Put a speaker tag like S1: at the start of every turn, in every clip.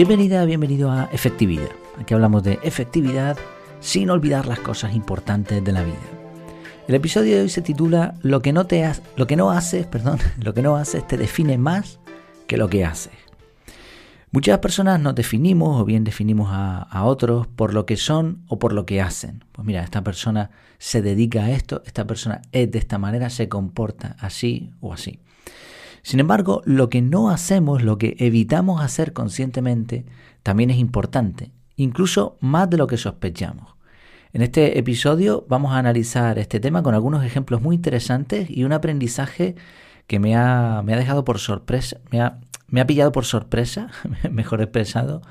S1: Bienvenida, bienvenido a Efectividad. Aquí hablamos de efectividad sin olvidar las cosas importantes de la vida. El episodio de hoy se titula Lo que no te lo que no haces, perdón, lo que no haces te define más que lo que haces. Muchas personas nos definimos o bien definimos a, otros por lo que son o por lo que hacen. Pues mira, esta persona se dedica a esto, esta persona es de esta manera, se comporta así o así. Sin embargo, lo que no hacemos, lo que evitamos hacer conscientemente, también es importante, incluso más de lo que sospechamos. En este episodio vamos a analizar este tema con algunos ejemplos muy interesantes y un aprendizaje que me ha, me ha dejado por sorpresa, me ha, me ha, pillado por sorpresa, mejor expresado,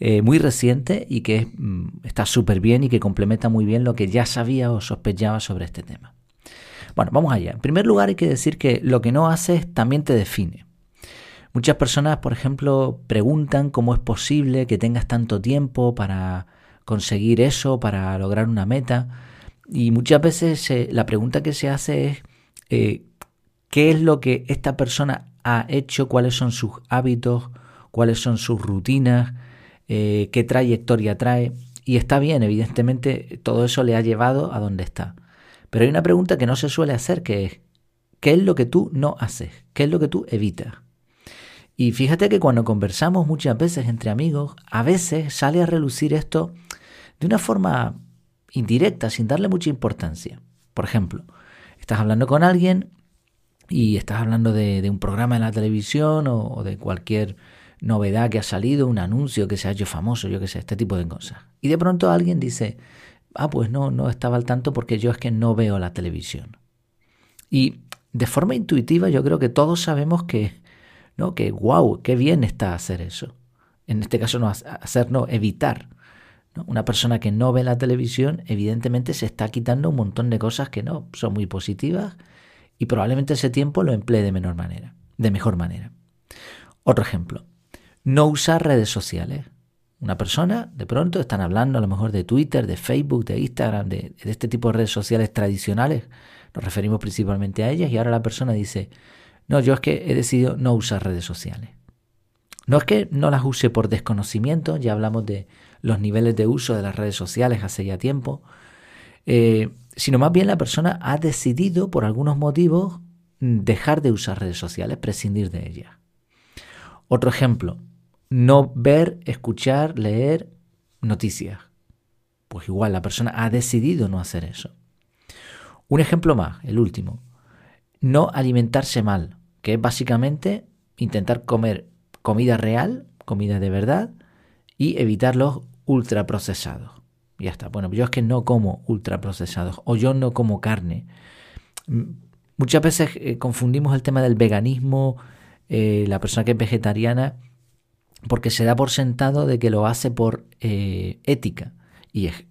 S1: eh, muy reciente y que mm, está súper bien y que complementa muy bien lo que ya sabía o sospechaba sobre este tema. Bueno, vamos allá. En primer lugar hay que decir que lo que no haces también te define. Muchas personas, por ejemplo, preguntan cómo es posible que tengas tanto tiempo para conseguir eso, para lograr una meta. Y muchas veces la pregunta que se hace es, eh, ¿qué es lo que esta persona ha hecho? ¿Cuáles son sus hábitos? ¿Cuáles son sus rutinas? Eh, ¿Qué trayectoria trae? Y está bien, evidentemente todo eso le ha llevado a donde está. Pero hay una pregunta que no se suele hacer, que es, ¿qué es lo que tú no haces? ¿Qué es lo que tú evitas? Y fíjate que cuando conversamos muchas veces entre amigos, a veces sale a relucir esto de una forma indirecta, sin darle mucha importancia. Por ejemplo, estás hablando con alguien y estás hablando de, un programa en la televisión o, de cualquier novedad que ha salido, un anuncio que se ha hecho famoso, yo que sé, este tipo de cosas. Y de pronto alguien dice, ah, pues no, no estaba al tanto porque yo es que no veo la televisión. Y de forma intuitiva yo creo que todos sabemos que, ¿no? Que wow, qué bien está hacer eso. En este caso no hacer, no, evitar. Una persona que no ve la televisión evidentemente se está quitando un montón de cosas que no son muy positivas y probablemente ese tiempo lo emplee de menor manera, de mejor manera. Otro ejemplo, no usar redes sociales. Una persona, de pronto, están hablando a lo mejor de Twitter, de Facebook, de Instagram, de, este tipo de redes sociales tradicionales. Nos referimos principalmente a ellas y ahora la persona dice, no, yo es que he decidido no usar redes sociales. No es que no las use por desconocimiento, ya hablamos de los niveles de uso de las redes sociales hace ya tiempo, eh, sino más bien la persona ha decidido por algunos motivos dejar de usar redes sociales, prescindir de ellas. Otro ejemplo, no ver, escuchar, leer noticias. Pues igual la persona ha decidido no hacer eso. Un ejemplo más, el último. No alimentarse mal, que es básicamente intentar comer comida real, comida de verdad, y evitar los ultraprocesados. Ya está. Bueno, yo es que no como ultraprocesados o yo no como carne. Muchas veces eh, confundimos el tema del veganismo, eh, la persona que es vegetariana porque se da por sentado de que lo hace por eh, ética y es,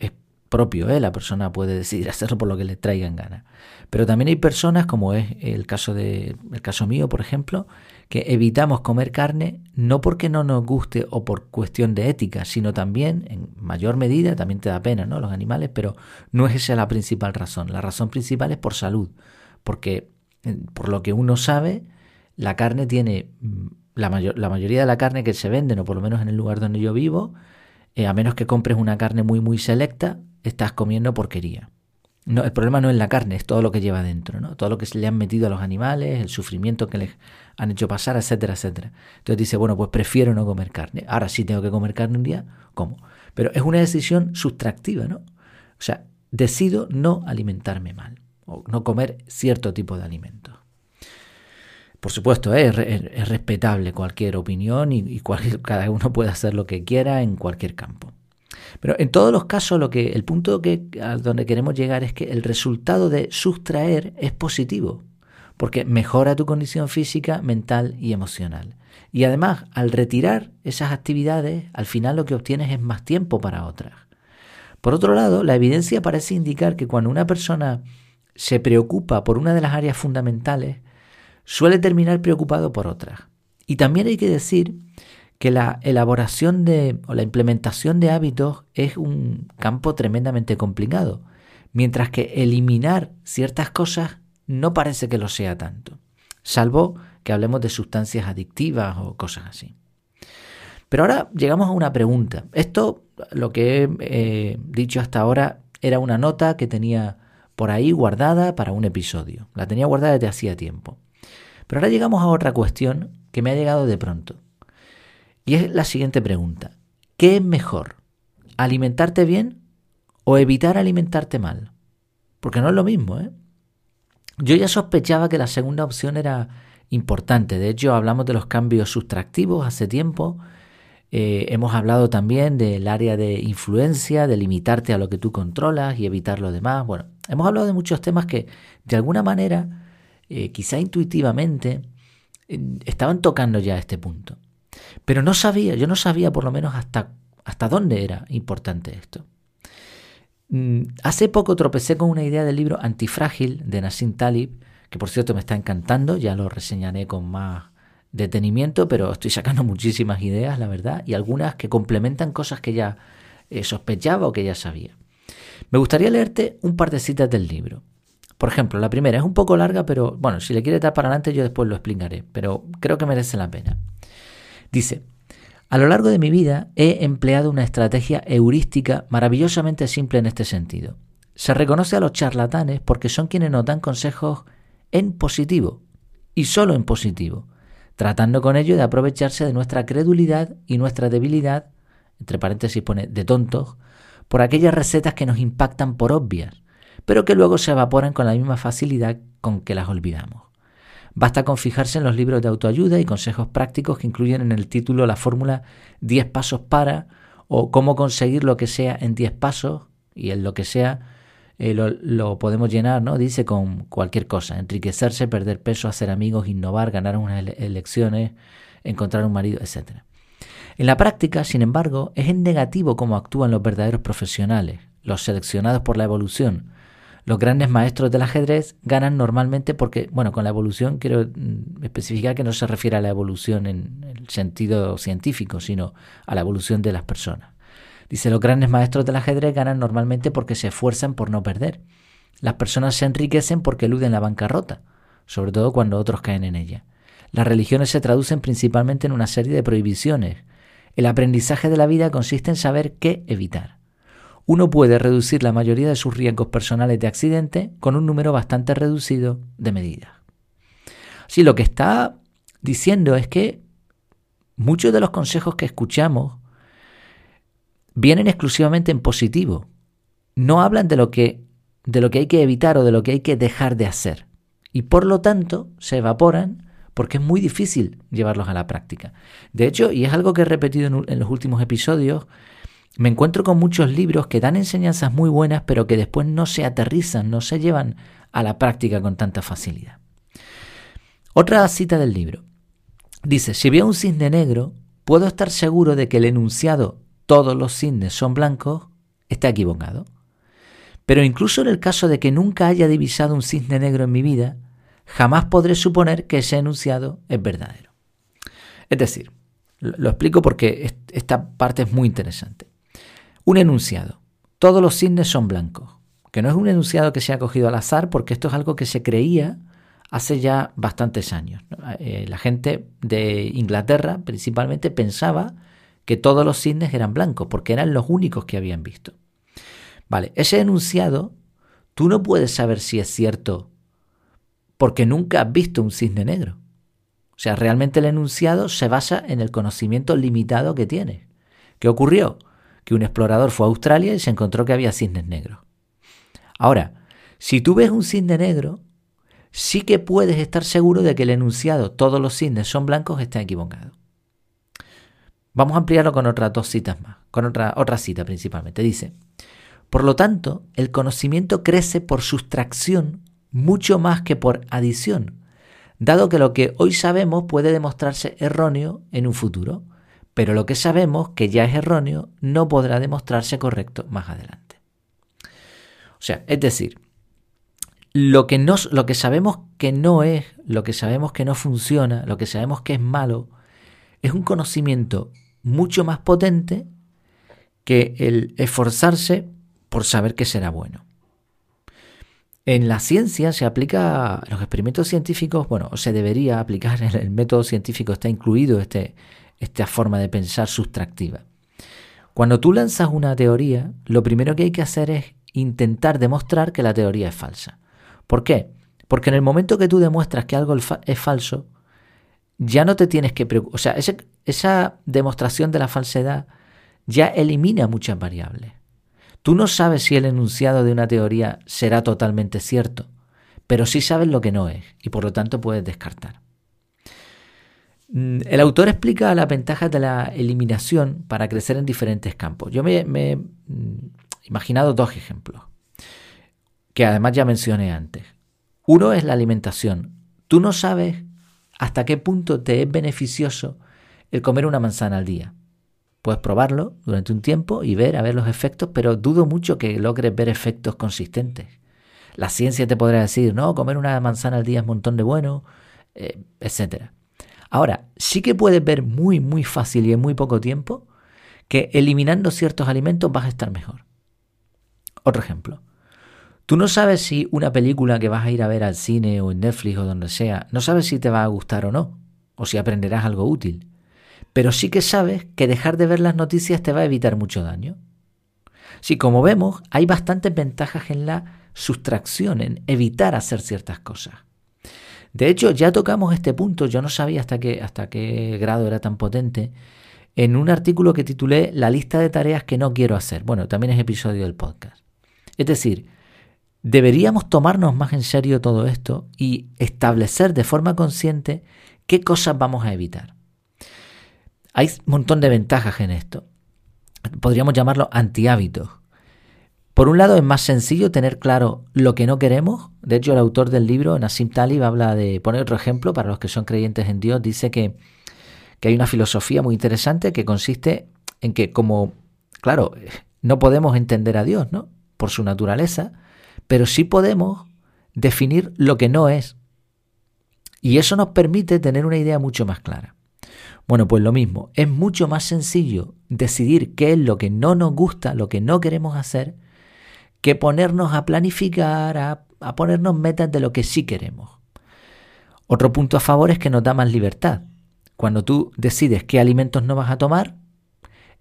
S1: propio, ¿eh? la persona puede decidir hacerlo por lo que le traigan ganas. Pero también hay personas, como es el caso, de, el caso mío, por ejemplo, que evitamos comer carne no porque no nos guste o por cuestión de ética, sino también, en mayor medida, también te da pena, ¿no? Los animales, pero no es esa la principal razón. La razón principal es por salud, porque eh, por lo que uno sabe, la carne tiene la, la, mayoría de la carne que se vende, o por lo menos en el lugar donde yo vivo, eh, a menos que compres una carne muy muy selecta, estás comiendo porquería. No, el problema no es la carne, es todo lo que lleva dentro, ¿no? Todo lo que se le han metido a los animales, el sufrimiento que les han hecho pasar, etcétera, etcétera. Entonces dice, bueno, pues prefiero no comer carne. Ahora sí tengo que comer carne un día, como. Pero es una decisión sustractiva, ¿no? O sea, decido no alimentarme mal o no comer cierto tipo de alimentos. Por supuesto, ¿eh? es, respetable cualquier opinión y, cada uno puede hacer lo que quiera en cualquier campo. Pero en todos los casos, lo que, el punto que, a donde queremos llegar es que el resultado de sustraer es positivo, porque mejora tu condición física, mental y emocional. Y además, al retirar esas actividades, al final lo que obtienes es más tiempo para otras. Por otro lado, la evidencia parece indicar que cuando una persona se preocupa por una de las áreas fundamentales, suele terminar preocupado por otras. Y también hay que decir que la elaboración de o la implementación de hábitos es un campo tremendamente complicado, mientras que eliminar ciertas cosas no parece que lo sea tanto, salvo que hablemos de sustancias adictivas o cosas así. Pero ahora llegamos a una pregunta. Esto, lo que he eh, dicho hasta ahora, era una nota que tenía por ahí guardada para un episodio. La tenía guardada desde hacía tiempo. Pero ahora llegamos a otra cuestión que me ha llegado de pronto. Y es la siguiente pregunta. ¿Qué es mejor? ¿Alimentarte bien o evitar alimentarte mal? Porque no es lo mismo, ¿eh? Yo ya sospechaba que la segunda opción era importante. De hecho, hablamos de los cambios sustractivos hace tiempo. Eh, hemos hablado también del área de influencia, de limitarte a lo que tú controlas y evitar lo demás. Bueno, hemos hablado de muchos temas que de alguna manera, eh, quizá intuitivamente, estaban tocando ya este punto. Pero no sabía, yo no sabía por lo menos hasta, hasta dónde era importante esto. Mm, hace poco tropecé con una idea del libro Antifrágil de Nassim Talib, que por cierto me está encantando, ya lo reseñaré con más detenimiento, pero estoy sacando muchísimas ideas, la verdad, y algunas que complementan cosas que ya eh, sospechaba o que ya sabía. Me gustaría leerte un par de citas del libro. Por ejemplo, la primera es un poco larga, pero bueno, si le quieres dar para adelante yo después lo explicaré, pero creo que merece la pena. Dice, a lo largo de mi vida he empleado una estrategia heurística maravillosamente simple en este sentido. Se reconoce a los charlatanes porque son quienes nos dan consejos en positivo y solo en positivo, tratando con ello de aprovecharse de nuestra credulidad y nuestra debilidad, entre paréntesis pone de tontos, por aquellas recetas que nos impactan por obvias, pero que luego se evaporan con la misma facilidad con que las olvidamos. Basta con fijarse en los libros de autoayuda y consejos prácticos que incluyen en el título la fórmula 10 pasos para o cómo conseguir lo que sea en 10 pasos y en lo que sea eh, lo, podemos llenar, ¿no? Dice con cualquier cosa, enriquecerse, perder peso, hacer amigos, innovar, ganar unas elecciones, encontrar un marido, etc. En la práctica, sin embargo, es en negativo cómo actúan los verdaderos profesionales, los seleccionados por la evolución, los grandes maestros del ajedrez ganan normalmente porque, bueno, con la evolución quiero mm, especificar que no se refiere a la evolución en el sentido científico, sino a la evolución de las personas. Dice, los grandes maestros del ajedrez ganan normalmente porque se esfuerzan por no perder. Las personas se enriquecen porque eluden la bancarrota, sobre todo cuando otros caen en ella. Las religiones se traducen principalmente en una serie de prohibiciones. El aprendizaje de la vida consiste en saber qué evitar uno puede reducir la mayoría de sus riesgos personales de accidente con un número bastante reducido de medidas. Sí, lo que está diciendo es que muchos de los consejos que escuchamos vienen exclusivamente en positivo. No hablan de lo que de lo que hay que evitar o de lo que hay que dejar de hacer. Y por lo tanto se evaporan porque es muy difícil llevarlos a la práctica. De hecho, y es algo que he repetido en, en los últimos episodios, me encuentro con muchos libros que dan enseñanzas muy buenas, pero que después no se aterrizan, no se llevan a la práctica con tanta facilidad. Otra cita del libro. Dice, si veo un cisne negro, puedo estar seguro de que el enunciado todos los cisnes son blancos está equivocado. Pero incluso en el caso de que nunca haya divisado un cisne negro en mi vida, jamás podré suponer que ese enunciado es verdadero. Es decir, lo explico porque esta parte es muy interesante. Un enunciado. Todos los cisnes son blancos. Que no es un enunciado que se ha cogido al azar, porque esto es algo que se creía hace ya bastantes años. Eh, la gente de Inglaterra principalmente pensaba que todos los cisnes eran blancos, porque eran los únicos que habían visto. Vale, ese enunciado, tú no puedes saber si es cierto porque nunca has visto un cisne negro. O sea, realmente el enunciado se basa en el conocimiento limitado que tienes. ¿Qué ocurrió? Que un explorador fue a Australia y se encontró que había cisnes negros. Ahora, si tú ves un cisne negro, sí que puedes estar seguro de que el enunciado todos los cisnes son blancos está equivocado. Vamos a ampliarlo con otras dos citas más, con otra, otra cita principalmente. Dice, por lo tanto, el conocimiento crece por sustracción mucho más que por adición, dado que lo que hoy sabemos puede demostrarse erróneo en un futuro pero lo que sabemos que ya es erróneo no podrá demostrarse correcto más adelante. O sea, es decir, lo que, lo que sabemos que no es, lo que sabemos que no funciona, lo que sabemos que es malo, es un conocimiento mucho más potente que el esforzarse por saber que será bueno. En la ciencia se aplica, los experimentos científicos, bueno, se debería aplicar, el método científico está incluido este, esta forma de pensar sustractiva. Cuando tú lanzas una teoría, lo primero que hay que hacer es intentar demostrar que la teoría es falsa. ¿Por qué? Porque en el momento que tú demuestras que algo es falso, ya no te tienes que preocupar. O sea, esa demostración de la falsedad ya elimina muchas variables. Tú no sabes si el enunciado de una teoría será totalmente cierto, pero sí sabes lo que no es y por lo tanto puedes descartar. Mm, el autor explica las ventajas de la eliminación para crecer en diferentes campos. Yo me, he mm, imaginado dos ejemplos, que además ya mencioné antes. Uno es la alimentación. Tú no sabes hasta qué punto te es beneficioso el comer una manzana al día. Puedes probarlo durante un tiempo y ver a ver los efectos, pero dudo mucho que logres ver efectos consistentes. La ciencia te podrá decir, no, comer una manzana al día es un montón de bueno, eh, etc. Ahora, sí que puedes ver muy, muy fácil y en muy poco tiempo que eliminando ciertos alimentos vas a estar mejor. Otro ejemplo. Tú no sabes si una película que vas a ir a ver al cine o en Netflix o donde sea, no sabes si te va a gustar o no, o si aprenderás algo útil. Pero sí que sabes que dejar de ver las noticias te va a evitar mucho daño. Si como vemos, hay bastantes ventajas en la sustracción, en evitar hacer ciertas cosas. De hecho, ya tocamos este punto, yo no sabía hasta qué, hasta qué grado era tan potente, en un artículo que titulé La lista de tareas que no quiero hacer. Bueno, también es episodio del podcast. Es decir, deberíamos tomarnos más en serio todo esto y establecer de forma consciente qué cosas vamos a evitar. Hay un montón de ventajas en esto. Podríamos llamarlo antihábitos. Por un lado es más sencillo tener claro lo que no queremos. De hecho, el autor del libro, Nassim Talib, habla de, poner otro ejemplo para los que son creyentes en Dios, dice que, que hay una filosofía muy interesante que consiste en que como, claro, no podemos entender a Dios, ¿no? Por su naturaleza, pero sí podemos definir lo que no es. Y eso nos permite tener una idea mucho más clara. Bueno, pues lo mismo, es mucho más sencillo decidir qué es lo que no nos gusta, lo que no queremos hacer, que ponernos a planificar, a, ponernos metas de lo que sí queremos. Otro punto a favor es que nos da más libertad. Cuando tú decides qué alimentos no vas a tomar,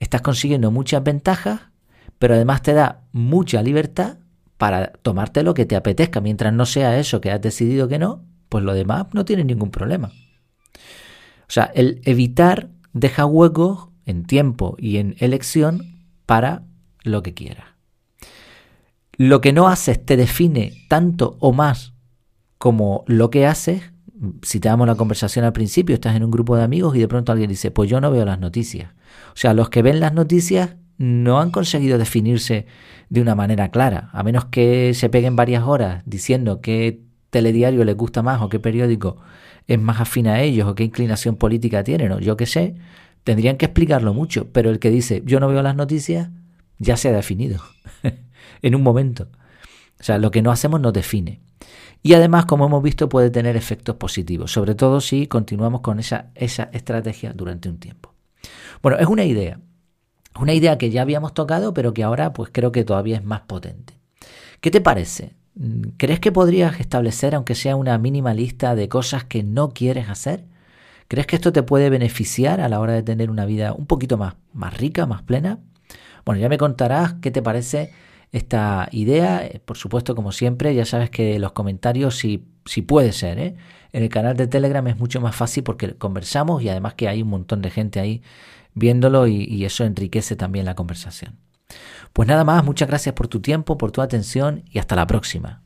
S1: estás consiguiendo muchas ventajas, pero además te da mucha libertad para tomarte lo que te apetezca. Mientras no sea eso que has decidido que no, pues lo demás no tiene ningún problema. O sea, el evitar deja huecos en tiempo y en elección para lo que quieras. Lo que no haces te define tanto o más como lo que haces. Si te damos la conversación al principio, estás en un grupo de amigos y de pronto alguien dice, pues yo no veo las noticias. O sea, los que ven las noticias no han conseguido definirse de una manera clara, a menos que se peguen varias horas diciendo qué telediario les gusta más o qué periódico es más afín a ellos o qué inclinación política tienen o yo qué sé, tendrían que explicarlo mucho, pero el que dice yo no veo las noticias ya se ha definido. en un momento. O sea, lo que no hacemos nos define. Y además, como hemos visto, puede tener efectos positivos, sobre todo si continuamos con esa, esa estrategia durante un tiempo. Bueno, es una idea. Una idea que ya habíamos tocado, pero que ahora pues creo que todavía es más potente. ¿Qué te parece? ¿Crees que podrías establecer, aunque sea una mínima lista de cosas que no quieres hacer? ¿Crees que esto te puede beneficiar a la hora de tener una vida un poquito más, más rica, más plena? Bueno, ya me contarás qué te parece esta idea. Eh, por supuesto, como siempre, ya sabes que los comentarios, si, si puede ser, ¿eh? en el canal de Telegram es mucho más fácil porque conversamos y además que hay un montón de gente ahí viéndolo y, y eso enriquece también la conversación. Pues nada más, muchas gracias por tu tiempo, por tu atención y hasta la próxima.